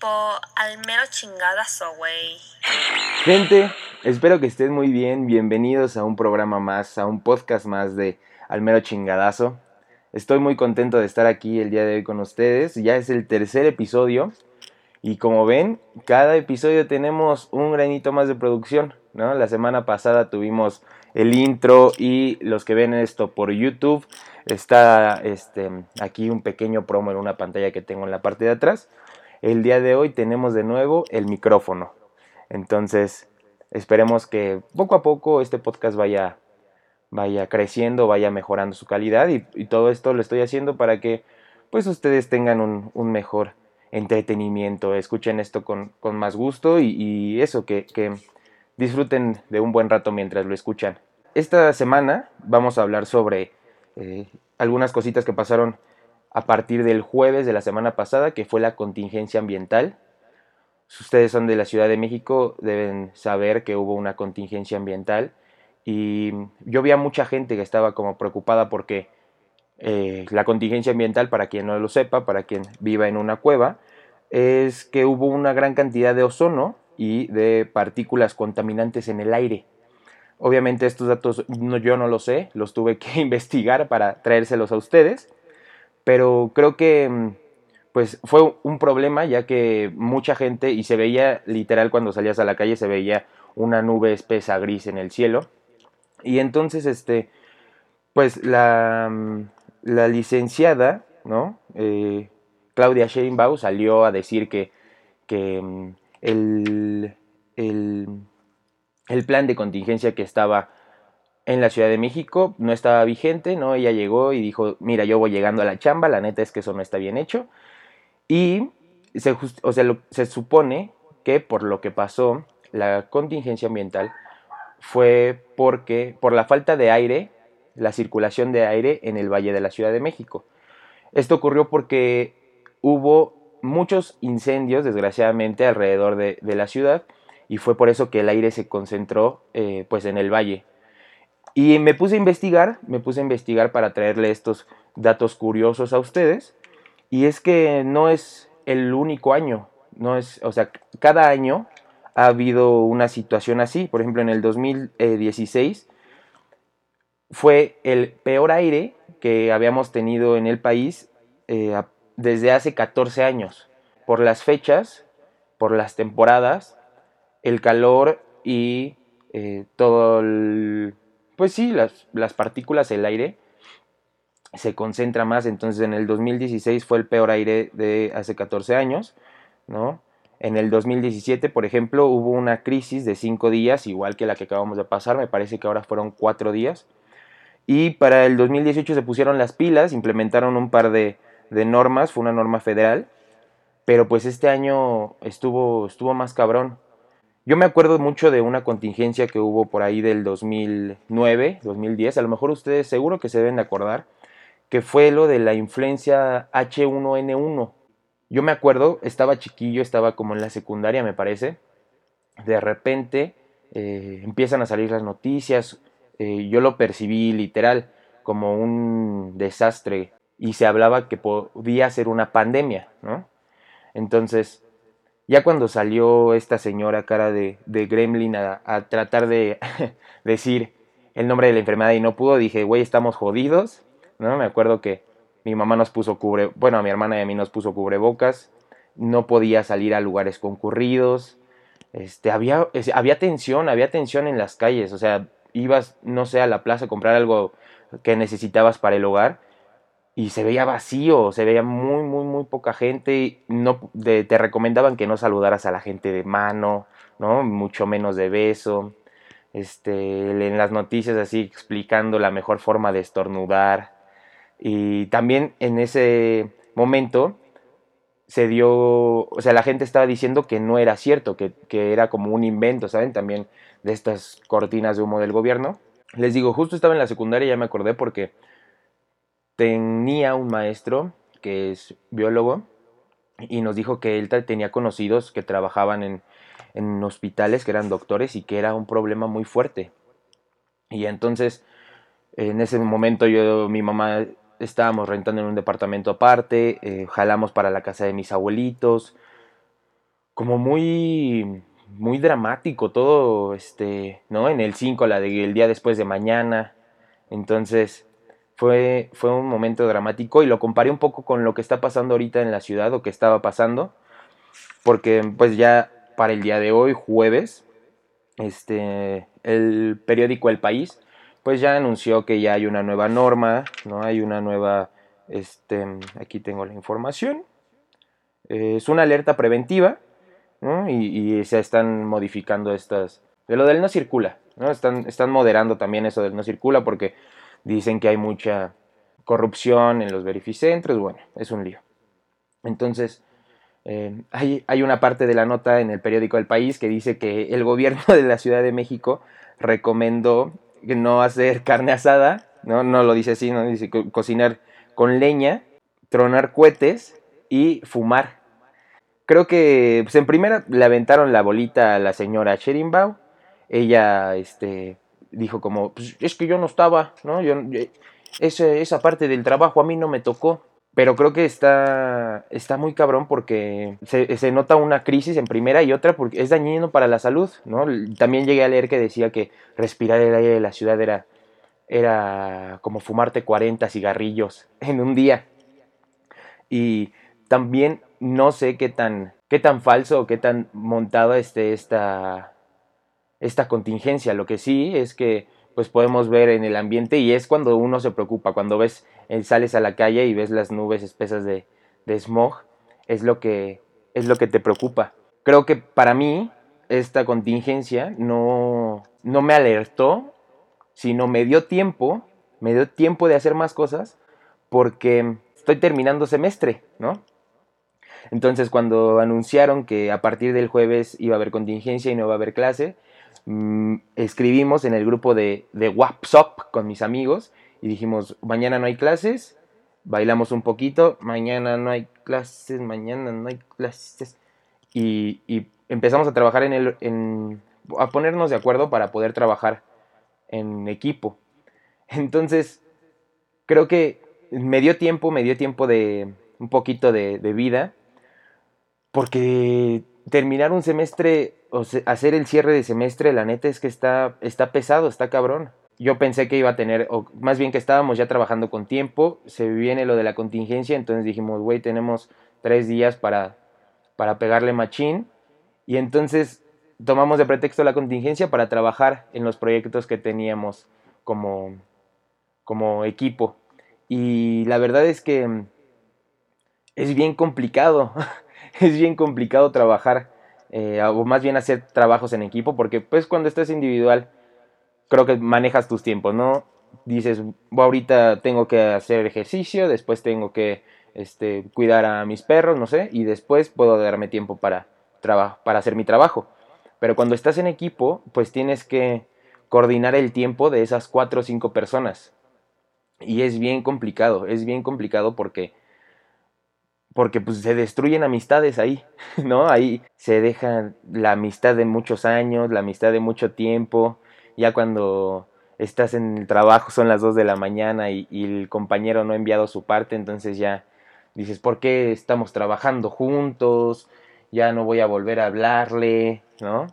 tipo al mero chingadazo, güey. Gente, espero que estén muy bien. Bienvenidos a un programa más, a un podcast más de Al mero chingadazo. Estoy muy contento de estar aquí el día de hoy con ustedes. Ya es el tercer episodio. Y como ven, cada episodio tenemos un granito más de producción. ¿no? La semana pasada tuvimos el intro y los que ven esto por YouTube, está este, aquí un pequeño promo en una pantalla que tengo en la parte de atrás. El día de hoy tenemos de nuevo el micrófono. Entonces, esperemos que poco a poco este podcast vaya, vaya creciendo, vaya mejorando su calidad y, todo esto lo estoy haciendo para que pues ustedes tengan un, mejor entretenimiento, escuchen esto con, más gusto y, eso, que, que disfruten de un buen rato mientras lo escuchan. Esta semana vamos a hablar sobre eh, algunas cositas que pasaron a partir del jueves de la semana pasada, que fue la contingencia ambiental. Si ustedes son de la Ciudad de México, deben saber que hubo una contingencia ambiental y yo vi a mucha gente que estaba como preocupada porque eh, la contingencia ambiental, para quien no lo sepa, para quien viva en una cueva, es que hubo una gran cantidad de ozono y de partículas contaminantes en el aire. Obviamente estos datos yo no los sé, los tuve que investigar para traérselos a ustedes, pero creo que mm, pues fue un problema ya que mucha gente y se veía literal cuando salías a la calle se veía una nube espesa gris en el cielo. Y entonces este pues la, mm, la licenciada no eh, Claudia Sheinbaum salió a decir que, que mm, el, el, plan de contingencia que estaba en la Ciudad de México no estaba vigente, ¿no? Ella llegó y dijo, mira, yo voy llegando a la chamba, la neta es que eso no está bien hecho. Y se, o sea, se supone que por lo que pasó, la contingencia ambiental fue porque, por la falta de aire, la circulación de aire en el Valle de la Ciudad de México. Esto ocurrió porque hubo muchos incendios, desgraciadamente, alrededor de, la ciudad y fue por eso que el aire se concentró eh, pues en el valle. Y me puse a investigar, me puse a investigar para traerle estos datos curiosos a ustedes. Y es que no es el único año, no es, o sea, cada año ha habido una situación así. Por ejemplo, en el 2016 fue el peor aire que habíamos tenido en el país eh, desde hace 14 años. Por las fechas, por las temporadas, el calor y eh, todo el, Pues sí, las, las partículas, el aire se concentra más. Entonces en el 2016 fue el peor aire de hace 14 años, ¿no? En el 2017, por ejemplo, hubo una crisis de 5 días, igual que la que acabamos de pasar, me parece que ahora fueron 4 días. Y para el 2018 se pusieron las pilas, implementaron un par de, de normas, fue una norma federal, pero pues este año estuvo, estuvo más cabrón. Yo me acuerdo mucho de una contingencia que hubo por ahí del 2009, 2010, a lo mejor ustedes seguro que se deben de acordar, que fue lo de la influencia H1N1. Yo me acuerdo, estaba chiquillo, estaba como en la secundaria me parece, de repente eh, empiezan a salir las noticias, eh, yo lo percibí literal como un desastre y se hablaba que podía ser una pandemia, ¿no? Entonces, ya cuando salió esta señora cara de, gremlin a, tratar de decir el nombre de la enfermedad y no pudo, dije, güey, estamos jodidos, ¿no? Me acuerdo que mi mamá nos puso cubre, bueno, a mi hermana y a mí nos puso cubrebocas, no podía salir a lugares concurridos, este, había, había tensión, había tensión en las calles, o sea, ibas, no sé, a la plaza a comprar algo que necesitabas para el hogar y se veía vacío, se veía muy, muy, muy poca gente. No, te recomendaban que no saludaras a la gente de mano, ¿no? Mucho menos de beso. Este, en las noticias así explicando la mejor forma de estornudar. Y también en ese momento se dio, o sea, la gente estaba diciendo que no era cierto, que, que era como un invento, ¿saben? También de estas cortinas de humo del gobierno. Les digo, justo estaba en la secundaria, ya me acordé porque tenía un maestro que es biólogo y nos dijo que él tenía conocidos que trabajaban en, en hospitales, que eran doctores y que era un problema muy fuerte. Y entonces, en ese momento yo, mi mamá, estábamos rentando en un departamento aparte, eh, jalamos para la casa de mis abuelitos, como muy muy dramático todo, este, ¿no? En el 5, la día después de mañana. Entonces, fue, fue un momento dramático y lo comparé un poco con lo que está pasando ahorita en la ciudad o que estaba pasando. Porque, pues ya para el día de hoy, jueves, este, el periódico El País, pues ya anunció que ya hay una nueva norma, ¿no? Hay una nueva, este, aquí tengo la información. Es una alerta preventiva y, se están modificando estas... De lo del no circula, ¿no? Están, están moderando también eso del no circula porque dicen que hay mucha corrupción en los verificentros, bueno, es un lío. Entonces, eh, hay, hay, una parte de la nota en el periódico El País que dice que el gobierno de la Ciudad de México recomendó no hacer carne asada, no, no lo dice así, no dice cocinar con leña, tronar cohetes y fumar Creo que pues en primera le aventaron la bolita a la señora Sherinbaum. Ella este, dijo como, pues es que yo no estaba, ¿no? Yo, eh, esa parte del trabajo a mí no me tocó. Pero creo que está, está muy cabrón porque se, nota una crisis en primera y otra porque es dañino para la salud, ¿no? También llegué a leer que decía que respirar el aire de la ciudad era, era como fumarte 40 cigarrillos en un día. Y también no sé qué tan, qué tan falso o qué tan montada esté esta, esta contingencia. Lo que sí es que pues podemos ver en el ambiente y es cuando uno se preocupa, cuando ves, eh, sales a la calle y ves las nubes espesas de, smog, es lo, que, es lo que te preocupa. Creo que para mí esta contingencia no, no me alertó, sino me dio tiempo, me dio tiempo de hacer más cosas porque estoy terminando semestre, ¿no? Entonces, cuando anunciaron que a partir del jueves iba a haber contingencia y no iba a haber clase, mm, escribimos en el grupo de, de WhatsApp con mis amigos y dijimos, mañana no hay clases, bailamos un poquito, mañana no hay clases, mañana no hay clases. Y, empezamos a trabajar en el, en, a ponernos de acuerdo para poder trabajar en equipo. Entonces, creo que me dio tiempo, me dio tiempo de un poquito de, de vida porque terminar un semestre, o hacer el cierre de semestre, la neta es que está, está pesado, está cabrón. Yo pensé que iba a tener, o más bien que estábamos ya trabajando con tiempo, se viene lo de la contingencia, entonces dijimos, güey, tenemos tres días para, para pegarle machín. Y entonces tomamos de pretexto la contingencia para trabajar en los proyectos que teníamos como, como equipo. Y la verdad es que es bien complicado. es bien complicado trabajar, eh, o más bien hacer trabajos en equipo, porque pues cuando estás individual, creo que manejas tus tiempos, ¿no? Dices, ahorita tengo que hacer ejercicio, después tengo que este, cuidar a mis perros, no sé, y después puedo darme tiempo para, para hacer mi trabajo. Pero cuando estás en equipo, pues tienes que coordinar el tiempo de esas cuatro o cinco personas. Y es bien complicado, es bien complicado porque porque pues se destruyen amistades ahí, ¿no? Ahí se deja la amistad de muchos años, la amistad de mucho tiempo, ya cuando estás en el trabajo son las 2 de la mañana y, el compañero no ha enviado su parte, entonces ya dices, ¿por qué estamos trabajando juntos? Ya no voy a volver a hablarle, ¿no?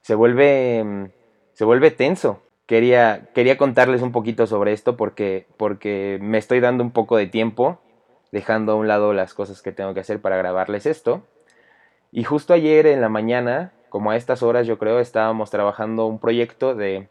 Se vuelve, se vuelve tenso. Quería, quería contarles un poquito sobre esto porque, porque me estoy dando un poco de tiempo dejando a un lado las cosas que tengo que hacer para grabarles esto. Y justo ayer en la mañana, como a estas horas yo creo, estábamos trabajando un proyecto de,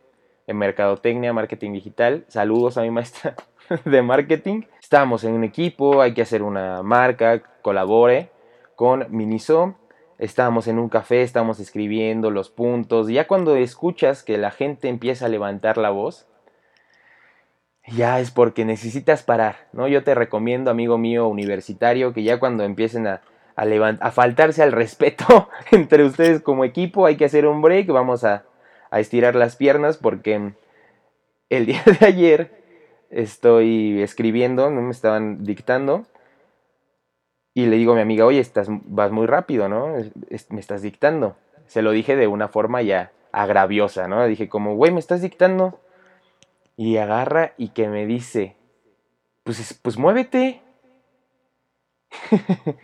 mercadotecnia, marketing digital. Saludos a mi maestra de marketing. Estábamos en un equipo, hay que hacer una marca, colabore con Miniso. Estábamos en un café, estábamos escribiendo los puntos. Ya cuando escuchas que la gente empieza a levantar la voz, ya es porque necesitas parar, ¿no? Yo te recomiendo, amigo mío universitario, que ya cuando empiecen a, a, a faltarse al respeto entre ustedes como equipo, hay que hacer un break, vamos a, a estirar las piernas porque el día de ayer estoy escribiendo, no me estaban dictando, y le digo a mi amiga, oye, estás, vas muy rápido, ¿no? me estás dictando. Se lo dije de una forma ya agraviosa, ¿no? Dije como, güey, me estás dictando y agarra y que me dice, pues, pues muévete.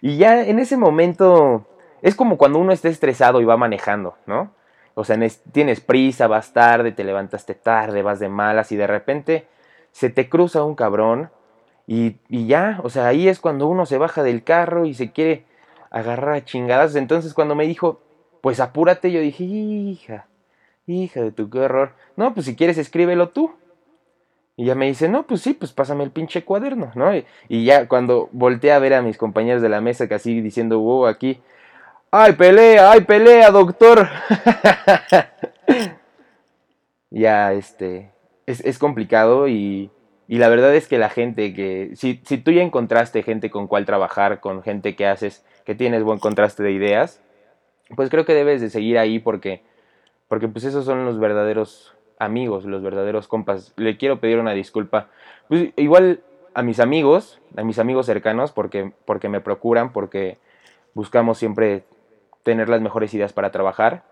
y ya en ese momento Es como cuando uno está estresado y va manejando, ¿no? O sea, tienes prisa, vas tarde, te levantaste tarde, vas de malas y de repente se te cruza un cabrón y, y ya, o sea, ahí es cuando uno se baja del carro y se quiere agarrar a chingadas. Entonces cuando me dijo, pues apúrate, yo dije, hija, hija de tu qué error. No, pues si quieres escríbelo tú. Y ya me dice, no, pues sí, pues pásame el pinche cuaderno, ¿no? Y, ya cuando volteé a ver a mis compañeros de la mesa casi diciendo, wow, aquí, ¡ay, pelea, ay, pelea, doctor! ya, este, es, complicado y, y, la verdad es que la gente que, si, si tú ya encontraste gente con cual trabajar, con gente que haces, que tienes buen contraste de ideas, pues creo que debes de seguir ahí porque, porque pues esos son los verdaderos amigos, los verdaderos compas. Le quiero pedir una disculpa. Pues igual a mis amigos, a mis amigos cercanos, porque, porque me procuran, porque buscamos siempre tener las mejores ideas para trabajar.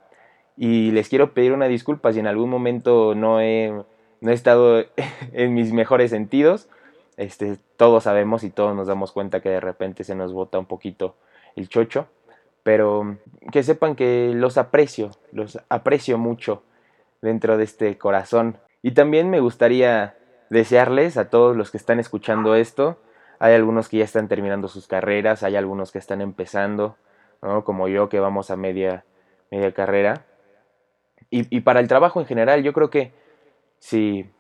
Y les quiero pedir una disculpa si en algún momento no he, no he estado en mis mejores sentidos. Este, todos sabemos y todos nos damos cuenta que de repente se nos bota un poquito el chocho. Pero que sepan que los aprecio, los aprecio mucho dentro de este corazón. Y también me gustaría desearles a todos los que están escuchando esto, hay algunos que ya están terminando sus carreras, hay algunos que están empezando, como yo que vamos a media, media carrera. Y, y para el trabajo en general, yo creo que si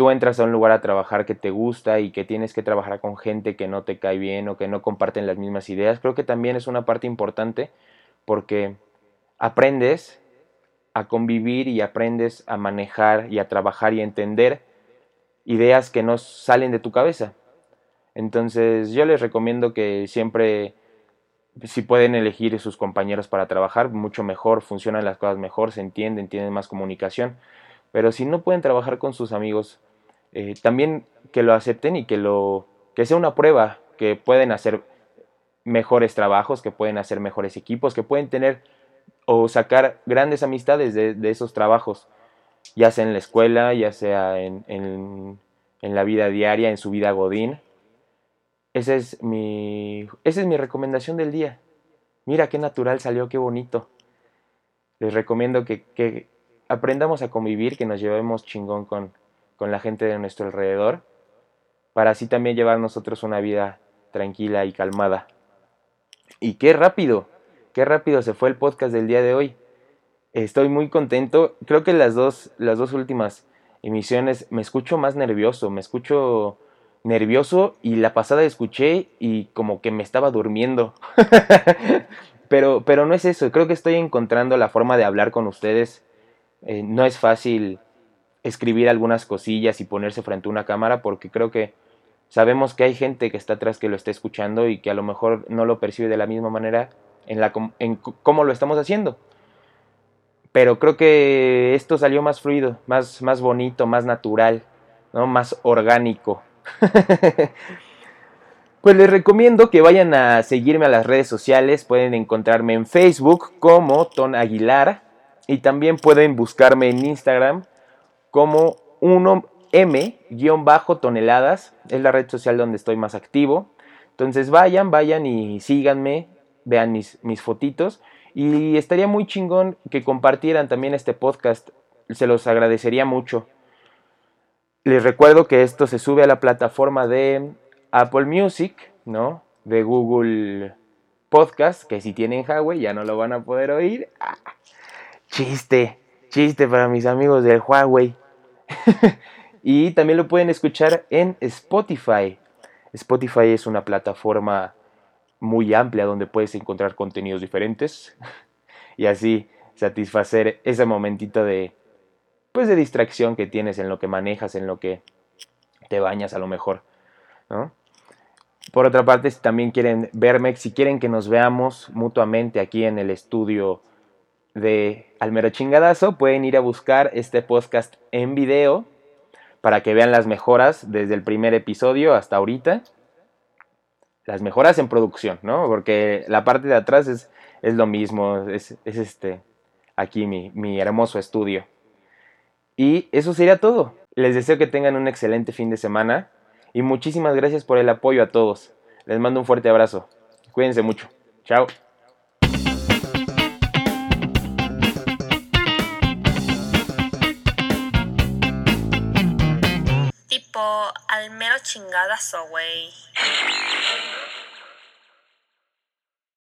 tú entras a un lugar a trabajar que te gusta y que tienes que trabajar con gente que no te cae bien o que no comparten las mismas ideas, creo que también es una parte importante porque aprendes a convivir y aprendes a manejar y a trabajar y a entender ideas que no salen de tu cabeza. Entonces yo les recomiendo que siempre, si pueden elegir sus compañeros para trabajar, mucho mejor, funcionan las cosas mejor, se entienden, tienen más comunicación. Pero si no pueden trabajar con sus amigos, eh, también que lo acepten y que, lo, que sea una prueba, que pueden hacer mejores trabajos, que pueden hacer mejores equipos, que pueden tener o sacar grandes amistades de, esos trabajos, ya sea en la escuela, ya sea en, en, la vida diaria, en su vida godín. Esa es, mi, esa es mi recomendación del día. Mira qué natural salió, qué bonito. Les recomiendo que, que aprendamos a convivir, que nos llevemos chingón con, con la gente de nuestro alrededor, para así también llevar nosotros una vida tranquila y calmada. Y qué rápido, qué rápido se fue el podcast del día de hoy. Estoy muy contento. Creo que las dos, las dos últimas emisiones me escucho más nervioso, me escucho nervioso y la pasada escuché y como que me estaba durmiendo. pero, pero no es eso, creo que estoy encontrando la forma de hablar con ustedes. Eh, no es fácil escribir algunas cosillas y ponerse frente a una cámara porque creo que sabemos que hay gente que está atrás que lo está escuchando y que a lo mejor no lo percibe de la misma manera en, la, en cómo lo estamos haciendo. Pero creo que esto salió más fluido, más, más bonito, más natural, ¿no? más orgánico. pues les recomiendo que vayan a seguirme a las redes sociales. Pueden encontrarme en Facebook como Ton Aguilar. Y también pueden buscarme en Instagram como 1M-toneladas. Es la red social donde estoy más activo. Entonces vayan, vayan y síganme vean mis, mis fotitos. Y estaría muy chingón que compartieran también este podcast. Se los agradecería mucho. Les recuerdo que esto se sube a la plataforma de Apple Music, ¿no? De Google Podcast, que si tienen Huawei ya no lo van a poder oír. Ah, chiste, chiste para mis amigos del Huawei. y también lo pueden escuchar en Spotify. Spotify es una plataforma muy amplia donde puedes encontrar contenidos diferentes y así satisfacer ese momentito de pues de distracción que tienes en lo que manejas, en lo que te bañas a lo mejor, Por otra parte, si también quieren verme, si quieren que nos veamos mutuamente aquí en el estudio de Almero Chingadazo, pueden ir a buscar este podcast en video para que vean las mejoras desde el primer episodio hasta ahorita las mejoras en producción, ¿no? Porque la parte de atrás es, es lo mismo, es, este, aquí mi, mi hermoso estudio. Y eso sería todo. Les deseo que tengan un excelente fin de semana y muchísimas gracias por el apoyo a todos. Les mando un fuerte abrazo. Cuídense mucho. Chao. Chingadazo, güey.